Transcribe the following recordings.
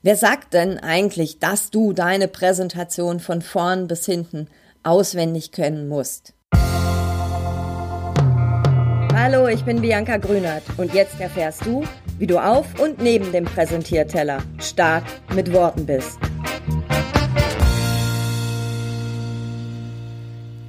Wer sagt denn eigentlich, dass du deine Präsentation von vorn bis hinten auswendig können musst? Hallo, ich bin Bianca Grünert und jetzt erfährst du, wie du auf und neben dem Präsentierteller stark mit Worten bist.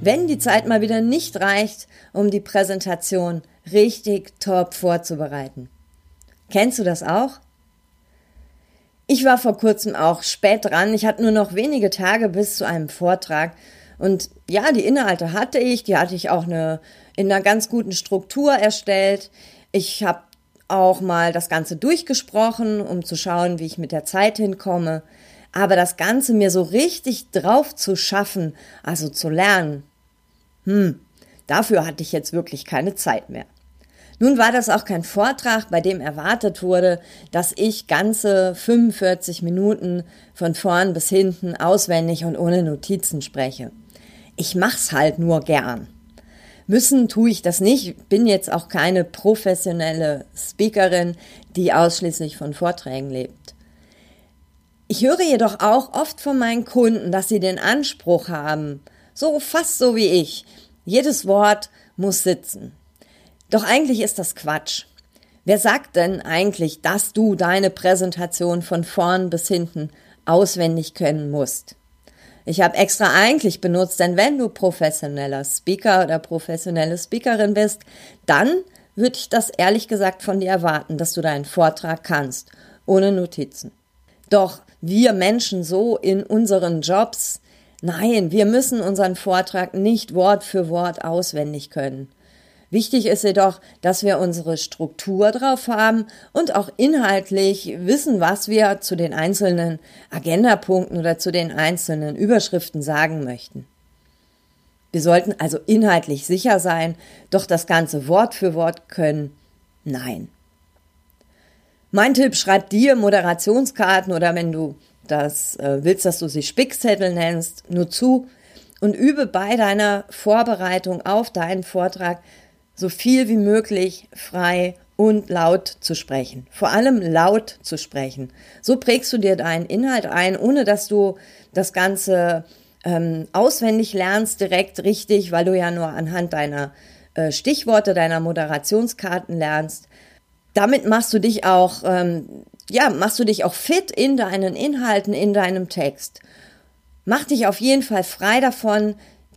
Wenn die Zeit mal wieder nicht reicht, um die Präsentation richtig top vorzubereiten. Kennst du das auch? Ich war vor kurzem auch spät dran. Ich hatte nur noch wenige Tage bis zu einem Vortrag. Und ja, die Inhalte hatte ich. Die hatte ich auch eine, in einer ganz guten Struktur erstellt. Ich habe auch mal das Ganze durchgesprochen, um zu schauen, wie ich mit der Zeit hinkomme. Aber das Ganze mir so richtig drauf zu schaffen, also zu lernen, hm, dafür hatte ich jetzt wirklich keine Zeit mehr. Nun war das auch kein Vortrag, bei dem erwartet wurde, dass ich ganze 45 Minuten von vorn bis hinten auswendig und ohne Notizen spreche. Ich mach's halt nur gern. Müssen tue ich das nicht, bin jetzt auch keine professionelle Speakerin, die ausschließlich von Vorträgen lebt. Ich höre jedoch auch oft von meinen Kunden, dass sie den Anspruch haben, so fast so wie ich, jedes Wort muss sitzen. Doch eigentlich ist das Quatsch. Wer sagt denn eigentlich, dass du deine Präsentation von vorn bis hinten auswendig können musst? Ich habe extra eigentlich benutzt, denn wenn du professioneller Speaker oder professionelle Speakerin bist, dann würde ich das ehrlich gesagt von dir erwarten, dass du deinen Vortrag kannst, ohne Notizen. Doch wir Menschen so in unseren Jobs, nein, wir müssen unseren Vortrag nicht Wort für Wort auswendig können. Wichtig ist jedoch, dass wir unsere Struktur drauf haben und auch inhaltlich wissen, was wir zu den einzelnen Agendapunkten oder zu den einzelnen Überschriften sagen möchten. Wir sollten also inhaltlich sicher sein, doch das Ganze Wort für Wort können, nein. Mein Tipp, schreib dir Moderationskarten oder wenn du das äh, willst, dass du sie Spickzettel nennst, nur zu und übe bei deiner Vorbereitung auf deinen Vortrag so viel wie möglich frei und laut zu sprechen. Vor allem laut zu sprechen. So prägst du dir deinen Inhalt ein, ohne dass du das Ganze ähm, auswendig lernst, direkt richtig, weil du ja nur anhand deiner äh, Stichworte, deiner Moderationskarten lernst. Damit machst du dich auch, ähm, ja, machst du dich auch fit in deinen Inhalten, in deinem Text. Mach dich auf jeden Fall frei davon,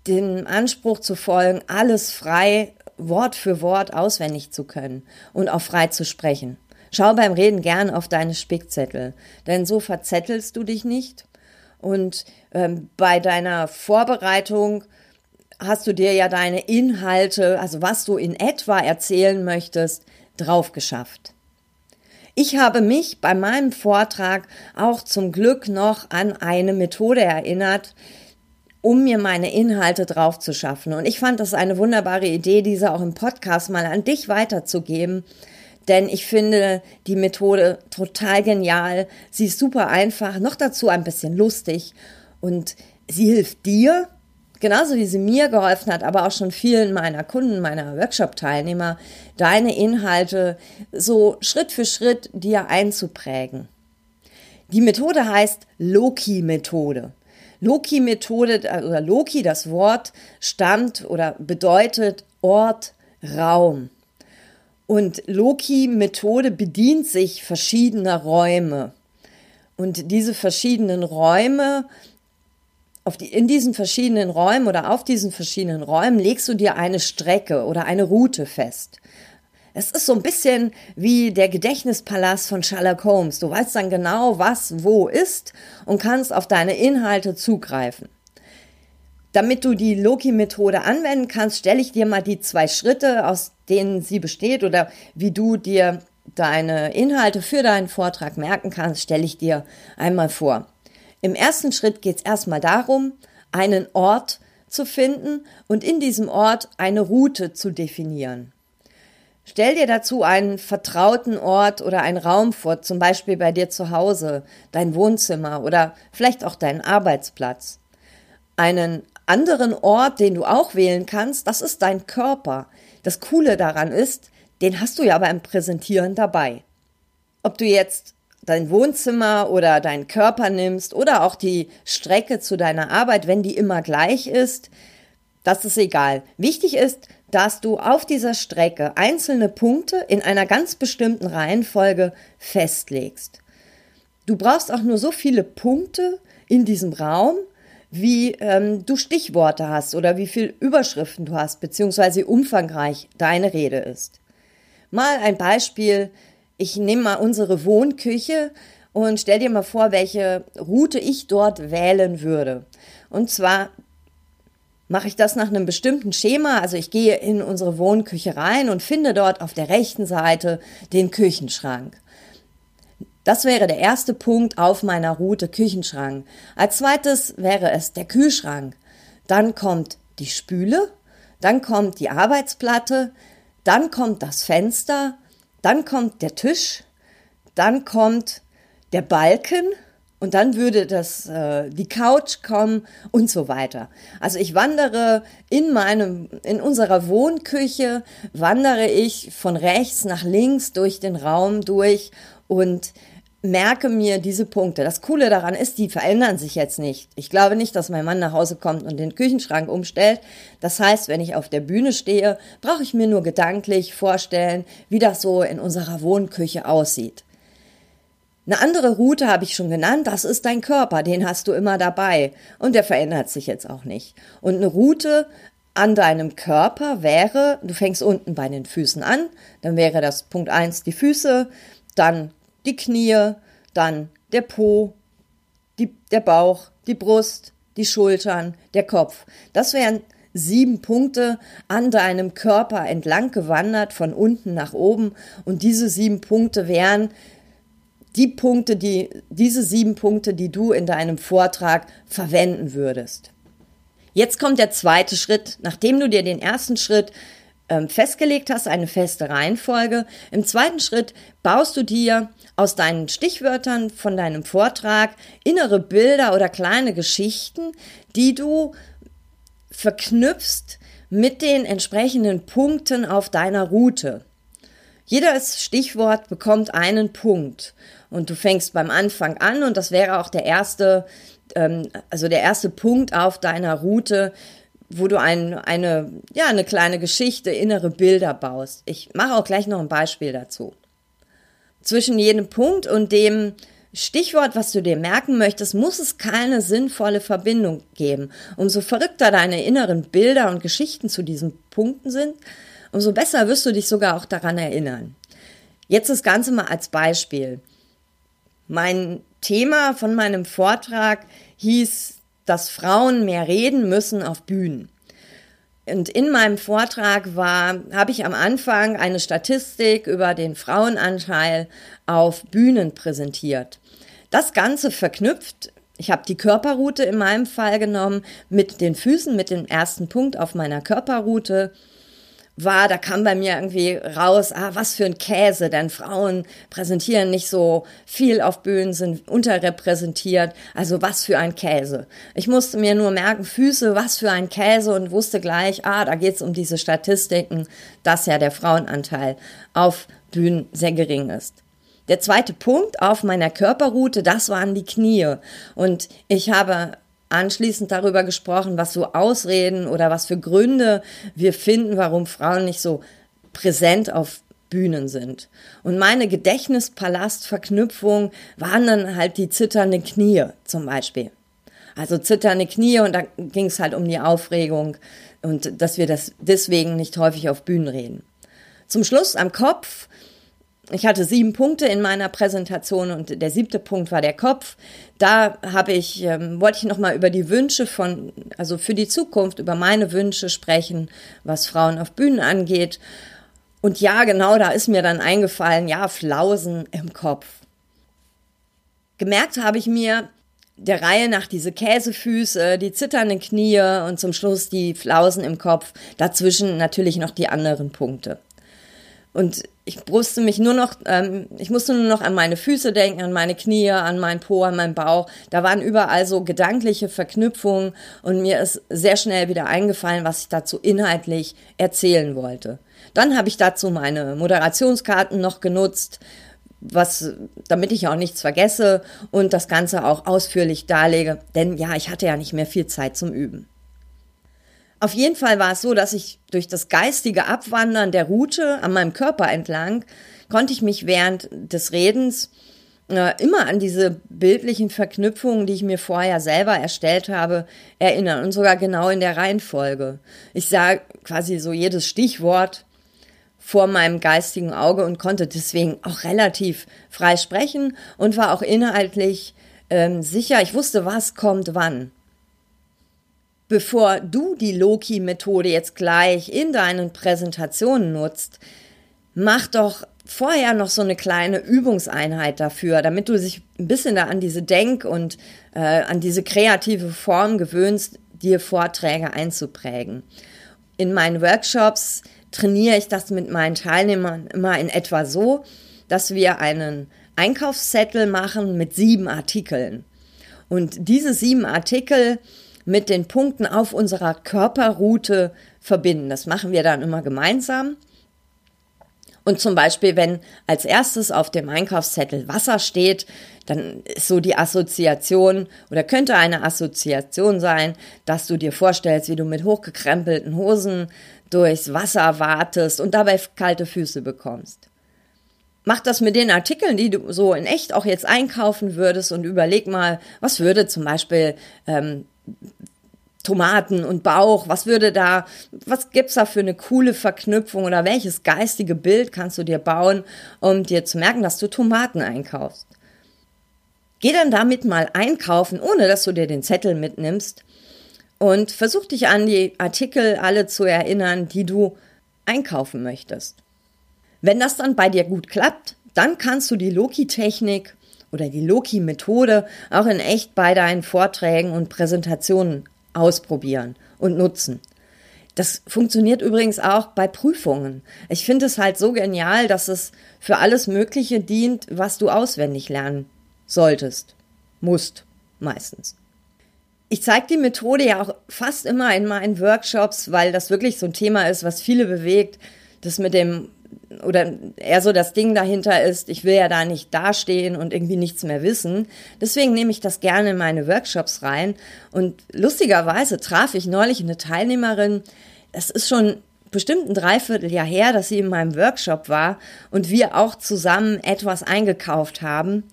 dem Anspruch zu folgen, alles frei Wort für Wort auswendig zu können und auch frei zu sprechen. Schau beim Reden gern auf deine Spickzettel, denn so verzettelst du dich nicht. Und ähm, bei deiner Vorbereitung hast du dir ja deine Inhalte, also was du in etwa erzählen möchtest, drauf geschafft. Ich habe mich bei meinem Vortrag auch zum Glück noch an eine Methode erinnert, um mir meine Inhalte drauf zu schaffen. Und ich fand das eine wunderbare Idee, diese auch im Podcast mal an dich weiterzugeben. Denn ich finde die Methode total genial. Sie ist super einfach, noch dazu ein bisschen lustig. Und sie hilft dir, genauso wie sie mir geholfen hat, aber auch schon vielen meiner Kunden, meiner Workshop-Teilnehmer, deine Inhalte so Schritt für Schritt dir einzuprägen. Die Methode heißt Loki-Methode. Loki-Methode oder Loki, das Wort stammt oder bedeutet Ort, Raum. Und Loki-Methode bedient sich verschiedener Räume. Und diese verschiedenen Räume, die, in diesen verschiedenen Räumen oder auf diesen verschiedenen Räumen legst du dir eine Strecke oder eine Route fest. Es ist so ein bisschen wie der Gedächtnispalast von Sherlock Holmes. Du weißt dann genau, was wo ist und kannst auf deine Inhalte zugreifen. Damit du die Loki-Methode anwenden kannst, stelle ich dir mal die zwei Schritte, aus denen sie besteht oder wie du dir deine Inhalte für deinen Vortrag merken kannst, stelle ich dir einmal vor. Im ersten Schritt geht es erstmal darum, einen Ort zu finden und in diesem Ort eine Route zu definieren. Stell dir dazu einen vertrauten Ort oder einen Raum vor, zum Beispiel bei dir zu Hause, dein Wohnzimmer oder vielleicht auch deinen Arbeitsplatz. Einen anderen Ort, den du auch wählen kannst, das ist dein Körper. Das Coole daran ist, den hast du ja beim Präsentieren dabei. Ob du jetzt dein Wohnzimmer oder deinen Körper nimmst oder auch die Strecke zu deiner Arbeit, wenn die immer gleich ist, das ist egal. Wichtig ist, dass du auf dieser Strecke einzelne Punkte in einer ganz bestimmten Reihenfolge festlegst. Du brauchst auch nur so viele Punkte in diesem Raum, wie ähm, du Stichworte hast oder wie viel Überschriften du hast, beziehungsweise umfangreich deine Rede ist. Mal ein Beispiel. Ich nehme mal unsere Wohnküche und stell dir mal vor, welche Route ich dort wählen würde. Und zwar mache ich das nach einem bestimmten Schema. Also ich gehe in unsere Wohnküche rein und finde dort auf der rechten Seite den Küchenschrank. Das wäre der erste Punkt auf meiner Route Küchenschrank. Als zweites wäre es der Kühlschrank. Dann kommt die Spüle, dann kommt die Arbeitsplatte, dann kommt das Fenster, dann kommt der Tisch, dann kommt der Balken und dann würde das äh, die Couch kommen und so weiter. Also ich wandere in meinem in unserer Wohnküche wandere ich von rechts nach links durch den Raum durch und merke mir diese Punkte. Das Coole daran ist, die verändern sich jetzt nicht. Ich glaube nicht, dass mein Mann nach Hause kommt und den Küchenschrank umstellt. Das heißt, wenn ich auf der Bühne stehe, brauche ich mir nur gedanklich vorstellen, wie das so in unserer Wohnküche aussieht. Eine andere Route habe ich schon genannt, das ist dein Körper, den hast du immer dabei und der verändert sich jetzt auch nicht. Und eine Route an deinem Körper wäre, du fängst unten bei den Füßen an, dann wäre das Punkt eins die Füße, dann die Knie, dann der Po, die, der Bauch, die Brust, die Schultern, der Kopf. Das wären sieben Punkte an deinem Körper entlang gewandert, von unten nach oben. Und diese sieben Punkte wären die Punkte, die, diese sieben Punkte, die du in deinem Vortrag verwenden würdest. Jetzt kommt der zweite Schritt. Nachdem du dir den ersten Schritt ähm, festgelegt hast, eine feste Reihenfolge. Im zweiten Schritt baust du dir aus deinen Stichwörtern von deinem Vortrag innere Bilder oder kleine Geschichten, die du verknüpfst mit den entsprechenden Punkten auf deiner Route. Jedes Stichwort bekommt einen Punkt und du fängst beim Anfang an und das wäre auch der erste, ähm, also der erste Punkt auf deiner Route, wo du ein, eine, ja, eine kleine Geschichte, innere Bilder baust. Ich mache auch gleich noch ein Beispiel dazu. Zwischen jedem Punkt und dem Stichwort, was du dir merken möchtest, muss es keine sinnvolle Verbindung geben. Umso verrückter deine inneren Bilder und Geschichten zu diesen Punkten sind, umso besser wirst du dich sogar auch daran erinnern. Jetzt das Ganze mal als Beispiel. Mein Thema von meinem Vortrag hieß dass Frauen mehr reden müssen auf Bühnen. Und in meinem Vortrag war, habe ich am Anfang eine Statistik über den Frauenanteil auf Bühnen präsentiert. Das Ganze verknüpft, ich habe die Körperroute in meinem Fall genommen, mit den Füßen, mit dem ersten Punkt auf meiner Körperroute war, da kam bei mir irgendwie raus, ah, was für ein Käse, denn Frauen präsentieren nicht so viel auf Bühnen, sind unterrepräsentiert, also was für ein Käse. Ich musste mir nur merken, Füße, was für ein Käse und wusste gleich, ah, da geht's um diese Statistiken, dass ja der Frauenanteil auf Bühnen sehr gering ist. Der zweite Punkt auf meiner Körperroute, das waren die Knie. Und ich habe anschließend darüber gesprochen, was so Ausreden oder was für Gründe wir finden, warum Frauen nicht so präsent auf Bühnen sind. Und meine Gedächtnispalastverknüpfung waren dann halt die zitternden Knie zum Beispiel. Also zitternde Knie und da ging es halt um die Aufregung und dass wir das deswegen nicht häufig auf Bühnen reden. Zum Schluss am Kopf ich hatte sieben Punkte in meiner Präsentation und der siebte Punkt war der Kopf. Da habe ich, ähm, wollte ich nochmal über die Wünsche von, also für die Zukunft, über meine Wünsche sprechen, was Frauen auf Bühnen angeht. Und ja, genau, da ist mir dann eingefallen, ja, Flausen im Kopf. Gemerkt habe ich mir der Reihe nach diese Käsefüße, die zitternden Knie und zum Schluss die Flausen im Kopf. Dazwischen natürlich noch die anderen Punkte. Und ich musste mich nur noch, ähm, ich musste nur noch an meine Füße denken, an meine Knie, an meinen Po, an meinen Bauch. Da waren überall so gedankliche Verknüpfungen und mir ist sehr schnell wieder eingefallen, was ich dazu inhaltlich erzählen wollte. Dann habe ich dazu meine Moderationskarten noch genutzt, was, damit ich auch nichts vergesse und das Ganze auch ausführlich darlege, denn ja, ich hatte ja nicht mehr viel Zeit zum Üben. Auf jeden Fall war es so, dass ich durch das geistige Abwandern der Route an meinem Körper entlang konnte ich mich während des Redens äh, immer an diese bildlichen Verknüpfungen, die ich mir vorher selber erstellt habe, erinnern und sogar genau in der Reihenfolge. Ich sah quasi so jedes Stichwort vor meinem geistigen Auge und konnte deswegen auch relativ frei sprechen und war auch inhaltlich ähm, sicher, ich wusste, was kommt wann. Bevor du die Loki-Methode jetzt gleich in deinen Präsentationen nutzt, mach doch vorher noch so eine kleine Übungseinheit dafür, damit du dich ein bisschen da an diese Denk- und äh, an diese kreative Form gewöhnst, dir Vorträge einzuprägen. In meinen Workshops trainiere ich das mit meinen Teilnehmern immer in etwa so, dass wir einen Einkaufszettel machen mit sieben Artikeln. Und diese sieben Artikel mit den Punkten auf unserer Körperroute verbinden. Das machen wir dann immer gemeinsam. Und zum Beispiel, wenn als erstes auf dem Einkaufszettel Wasser steht, dann ist so die Assoziation oder könnte eine Assoziation sein, dass du dir vorstellst, wie du mit hochgekrempelten Hosen durchs Wasser wartest und dabei kalte Füße bekommst. Mach das mit den Artikeln, die du so in echt auch jetzt einkaufen würdest und überleg mal, was würde zum Beispiel ähm, Tomaten und Bauch, was würde da, was gibt's da für eine coole Verknüpfung oder welches geistige Bild kannst du dir bauen, um dir zu merken, dass du Tomaten einkaufst? Geh dann damit mal einkaufen, ohne dass du dir den Zettel mitnimmst und versuch dich an die Artikel alle zu erinnern, die du einkaufen möchtest. Wenn das dann bei dir gut klappt, dann kannst du die Loki-Technik oder die Loki-Methode auch in echt bei deinen Vorträgen und Präsentationen ausprobieren und nutzen. Das funktioniert übrigens auch bei Prüfungen. Ich finde es halt so genial, dass es für alles Mögliche dient, was du auswendig lernen solltest, musst meistens. Ich zeige die Methode ja auch fast immer in meinen Workshops, weil das wirklich so ein Thema ist, was viele bewegt. Das mit dem, oder eher so das Ding dahinter ist, ich will ja da nicht dastehen und irgendwie nichts mehr wissen. Deswegen nehme ich das gerne in meine Workshops rein. Und lustigerweise traf ich neulich eine Teilnehmerin, es ist schon bestimmt ein Dreivierteljahr her, dass sie in meinem Workshop war und wir auch zusammen etwas eingekauft haben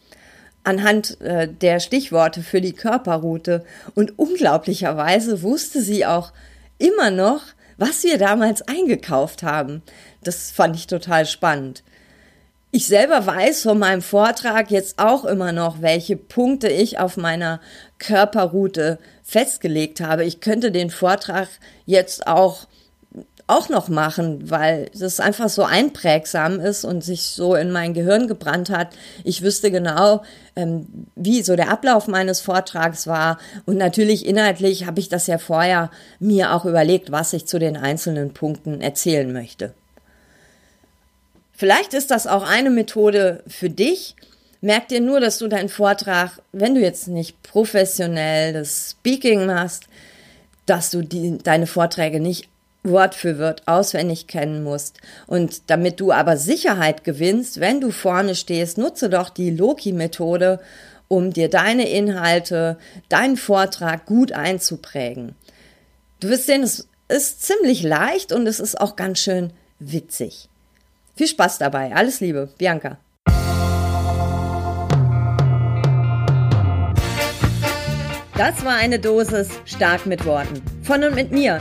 anhand äh, der Stichworte für die Körperroute und unglaublicherweise wusste sie auch immer noch, was wir damals eingekauft haben. Das fand ich total spannend. Ich selber weiß von meinem Vortrag jetzt auch immer noch, welche Punkte ich auf meiner Körperroute festgelegt habe. Ich könnte den Vortrag jetzt auch auch noch machen, weil das einfach so einprägsam ist und sich so in mein Gehirn gebrannt hat. Ich wüsste genau, ähm, wie so der Ablauf meines Vortrags war. Und natürlich inhaltlich habe ich das ja vorher mir auch überlegt, was ich zu den einzelnen Punkten erzählen möchte. Vielleicht ist das auch eine Methode für dich. Merk dir nur, dass du deinen Vortrag, wenn du jetzt nicht professionell das Speaking machst, dass du die, deine Vorträge nicht Wort für Wort auswendig kennen musst. Und damit du aber Sicherheit gewinnst, wenn du vorne stehst, nutze doch die Loki-Methode, um dir deine Inhalte, deinen Vortrag gut einzuprägen. Du wirst sehen, es ist ziemlich leicht und es ist auch ganz schön witzig. Viel Spaß dabei. Alles Liebe, Bianca. Das war eine Dosis stark mit Worten. Von und mit mir,